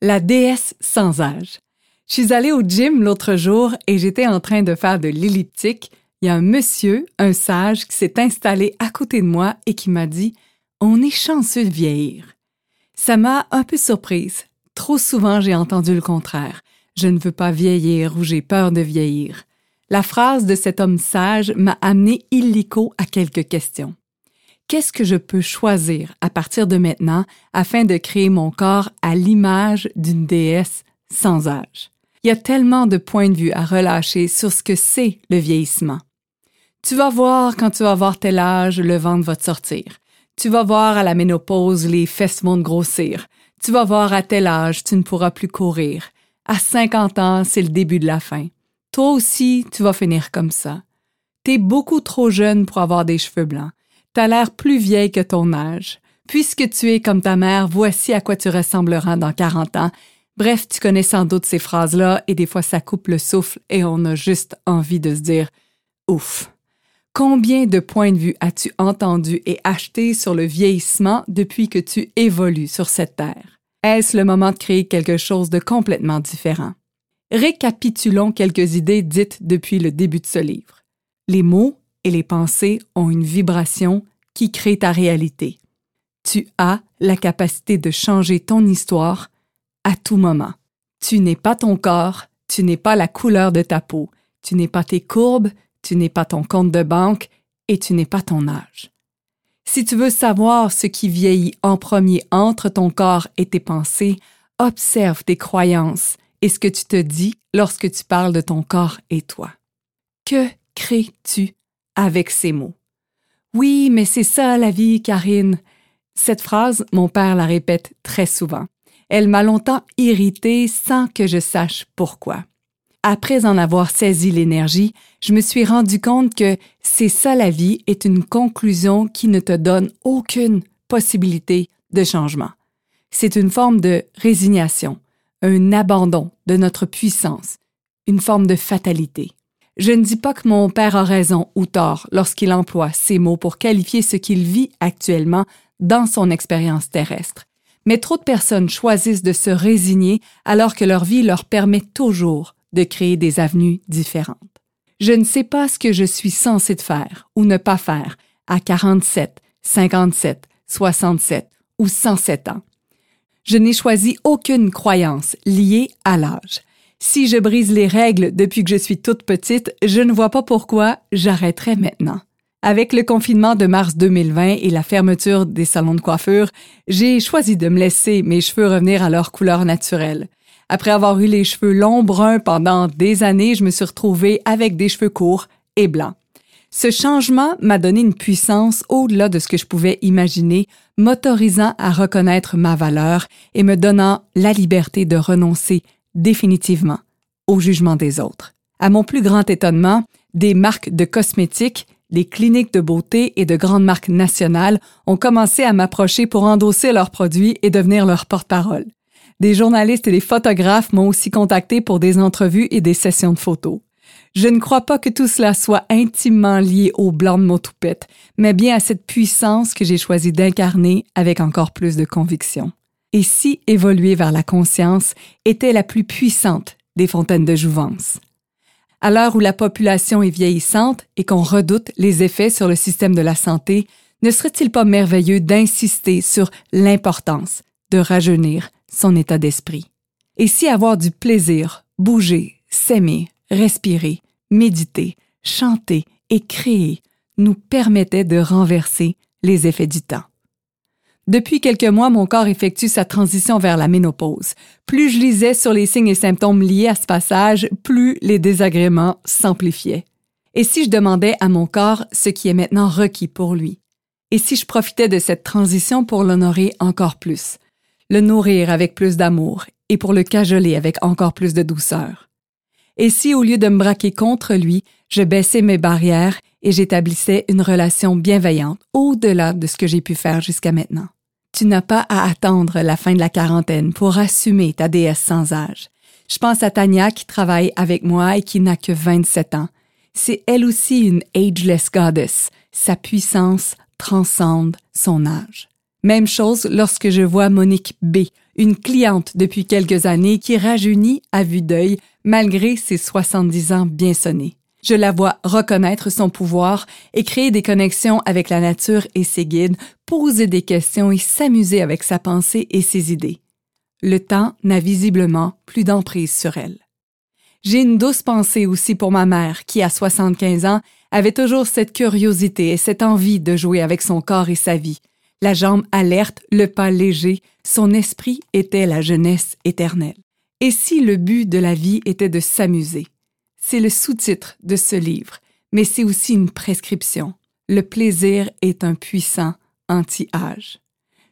La déesse sans âge. Je suis allée au gym l'autre jour et j'étais en train de faire de l'elliptique. Il y a un monsieur, un sage, qui s'est installé à côté de moi et qui m'a dit On est chanceux de vieillir. Ça m'a un peu surprise. Trop souvent, j'ai entendu le contraire. Je ne veux pas vieillir ou j'ai peur de vieillir. La phrase de cet homme sage m'a amené illico à quelques questions. Qu'est-ce que je peux choisir à partir de maintenant afin de créer mon corps à l'image d'une déesse sans âge? Il y a tellement de points de vue à relâcher sur ce que c'est le vieillissement. Tu vas voir quand tu vas avoir tel âge, le ventre va te sortir. Tu vas voir à la ménopause, les fesses vont te grossir. Tu vas voir à tel âge, tu ne pourras plus courir. À 50 ans, c'est le début de la fin. Toi aussi, tu vas finir comme ça. T'es beaucoup trop jeune pour avoir des cheveux blancs. T'as l'air plus vieille que ton âge. Puisque tu es comme ta mère, voici à quoi tu ressembleras dans 40 ans. Bref, tu connais sans doute ces phrases-là et des fois ça coupe le souffle et on a juste envie de se dire Ouf. Combien de points de vue as-tu entendu et acheté sur le vieillissement depuis que tu évolues sur cette terre? Est-ce le moment de créer quelque chose de complètement différent? Récapitulons quelques idées dites depuis le début de ce livre. Les mots et les pensées ont une vibration qui crée ta réalité. Tu as la capacité de changer ton histoire à tout moment. Tu n'es pas ton corps, tu n'es pas la couleur de ta peau, tu n'es pas tes courbes, tu n'es pas ton compte de banque et tu n'es pas ton âge. Si tu veux savoir ce qui vieillit en premier entre ton corps et tes pensées, observe tes croyances et ce que tu te dis lorsque tu parles de ton corps et toi. Que crées-tu avec ces mots? Oui, mais c'est ça la vie, Karine. Cette phrase, mon père la répète très souvent. Elle m'a longtemps irritée sans que je sache pourquoi. Après en avoir saisi l'énergie, je me suis rendu compte que c'est ça la vie est une conclusion qui ne te donne aucune possibilité de changement. C'est une forme de résignation, un abandon de notre puissance, une forme de fatalité. Je ne dis pas que mon père a raison ou tort lorsqu'il emploie ces mots pour qualifier ce qu'il vit actuellement dans son expérience terrestre. Mais trop de personnes choisissent de se résigner alors que leur vie leur permet toujours de créer des avenues différentes. Je ne sais pas ce que je suis censé faire ou ne pas faire à 47, 57, 67 ou 107 ans je n'ai choisi aucune croyance liée à l'âge. Si je brise les règles depuis que je suis toute petite, je ne vois pas pourquoi j'arrêterais maintenant. Avec le confinement de mars 2020 et la fermeture des salons de coiffure, j'ai choisi de me laisser mes cheveux revenir à leur couleur naturelle. Après avoir eu les cheveux longs bruns pendant des années, je me suis retrouvée avec des cheveux courts et blancs. Ce changement m'a donné une puissance au-delà de ce que je pouvais imaginer, m'autorisant à reconnaître ma valeur et me donnant la liberté de renoncer définitivement au jugement des autres. À mon plus grand étonnement, des marques de cosmétiques, des cliniques de beauté et de grandes marques nationales ont commencé à m'approcher pour endosser leurs produits et devenir leur porte-parole. Des journalistes et des photographes m'ont aussi contacté pour des entrevues et des sessions de photos. Je ne crois pas que tout cela soit intimement lié au blanc de mon toupette, mais bien à cette puissance que j'ai choisi d'incarner avec encore plus de conviction. Et si évoluer vers la conscience était la plus puissante des fontaines de jouvence. À l'heure où la population est vieillissante et qu'on redoute les effets sur le système de la santé, ne serait-il pas merveilleux d'insister sur l'importance de rajeunir son état d'esprit? Et si avoir du plaisir, bouger, s'aimer, respirer, méditer, chanter et créer nous permettait de renverser les effets du temps? Depuis quelques mois, mon corps effectue sa transition vers la ménopause. Plus je lisais sur les signes et symptômes liés à ce passage, plus les désagréments s'amplifiaient. Et si je demandais à mon corps ce qui est maintenant requis pour lui? Et si je profitais de cette transition pour l'honorer encore plus, le nourrir avec plus d'amour et pour le cajoler avec encore plus de douceur? Et si au lieu de me braquer contre lui, je baissais mes barrières et j'établissais une relation bienveillante au-delà de ce que j'ai pu faire jusqu'à maintenant? Tu n'as pas à attendre la fin de la quarantaine pour assumer ta déesse sans âge. Je pense à Tania qui travaille avec moi et qui n'a que 27 ans. C'est elle aussi une ageless goddess. Sa puissance transcende son âge. Même chose lorsque je vois Monique B, une cliente depuis quelques années qui rajeunit à vue d'œil malgré ses 70 ans bien sonnés. Je la vois reconnaître son pouvoir et créer des connexions avec la nature et ses guides, poser des questions et s'amuser avec sa pensée et ses idées. Le temps n'a visiblement plus d'emprise sur elle. J'ai une douce pensée aussi pour ma mère qui, à 75 ans, avait toujours cette curiosité et cette envie de jouer avec son corps et sa vie. La jambe alerte, le pas léger, son esprit était la jeunesse éternelle. Et si le but de la vie était de s'amuser? C'est le sous-titre de ce livre, mais c'est aussi une prescription. Le plaisir est un puissant anti-âge.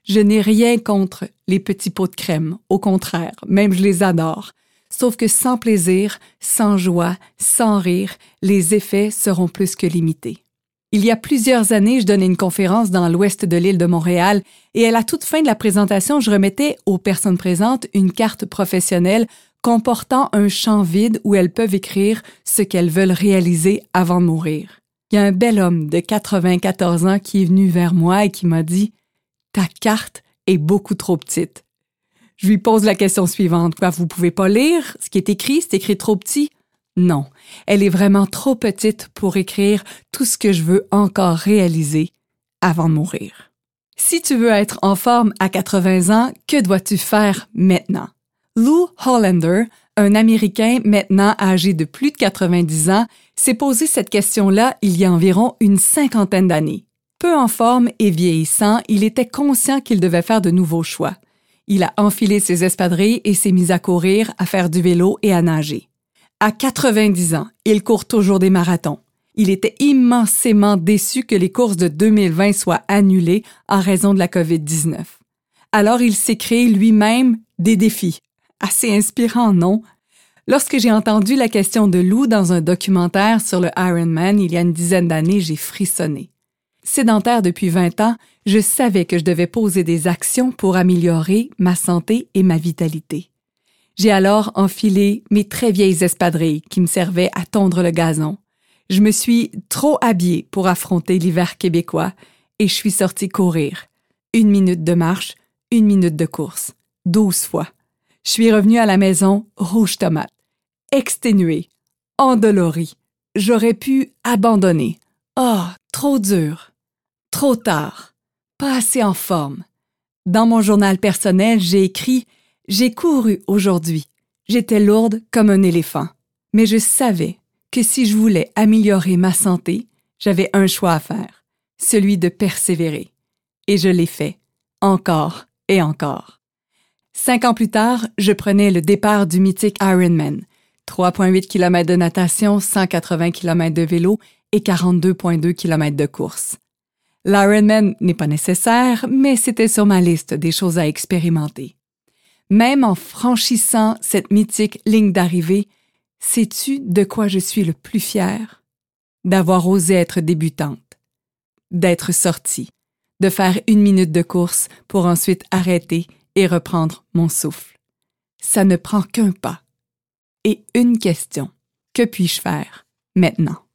Je n'ai rien contre les petits pots de crème, au contraire, même je les adore. Sauf que sans plaisir, sans joie, sans rire, les effets seront plus que limités. Il y a plusieurs années, je donnais une conférence dans l'ouest de l'île de Montréal et à la toute fin de la présentation, je remettais aux personnes présentes une carte professionnelle comportant un champ vide où elles peuvent écrire ce qu'elles veulent réaliser avant de mourir. Il y a un bel homme de 94 ans qui est venu vers moi et qui m'a dit Ta carte est beaucoup trop petite. Je lui pose la question suivante. Quoi, vous pouvez pas lire? Ce qui est écrit, c'est écrit trop petit? Non. Elle est vraiment trop petite pour écrire tout ce que je veux encore réaliser avant de mourir. Si tu veux être en forme à 80 ans, que dois-tu faire maintenant? Lou Hollander, un Américain maintenant âgé de plus de 90 ans, s'est posé cette question-là il y a environ une cinquantaine d'années. Peu en forme et vieillissant, il était conscient qu'il devait faire de nouveaux choix. Il a enfilé ses espadrilles et s'est mis à courir, à faire du vélo et à nager. À 90 ans, il court toujours des marathons. Il était immensément déçu que les courses de 2020 soient annulées en raison de la COVID-19. Alors il s'est créé lui-même des défis. Assez inspirant, non? Lorsque j'ai entendu la question de Lou dans un documentaire sur le Ironman il y a une dizaine d'années, j'ai frissonné. Sédentaire depuis 20 ans, je savais que je devais poser des actions pour améliorer ma santé et ma vitalité. J'ai alors enfilé mes très vieilles espadrilles qui me servaient à tondre le gazon. Je me suis trop habillée pour affronter l'hiver québécois et je suis sortie courir. Une minute de marche, une minute de course. Douze fois. Je suis revenue à la maison rouge tomate, exténuée, endolorie. J'aurais pu abandonner. Oh, trop dur. Trop tard pas assez en forme. Dans mon journal personnel, j'ai écrit J'ai couru aujourd'hui. J'étais lourde comme un éléphant. Mais je savais que si je voulais améliorer ma santé, j'avais un choix à faire, celui de persévérer. Et je l'ai fait, encore et encore. Cinq ans plus tard, je prenais le départ du mythique Ironman, 3,8 km de natation, 180 km de vélo et 42,2 km de course. L'Ironman n'est pas nécessaire, mais c'était sur ma liste des choses à expérimenter. Même en franchissant cette mythique ligne d'arrivée, sais-tu de quoi je suis le plus fier? D'avoir osé être débutante, d'être sortie, de faire une minute de course pour ensuite arrêter et reprendre mon souffle. Ça ne prend qu'un pas. Et une question. Que puis-je faire maintenant?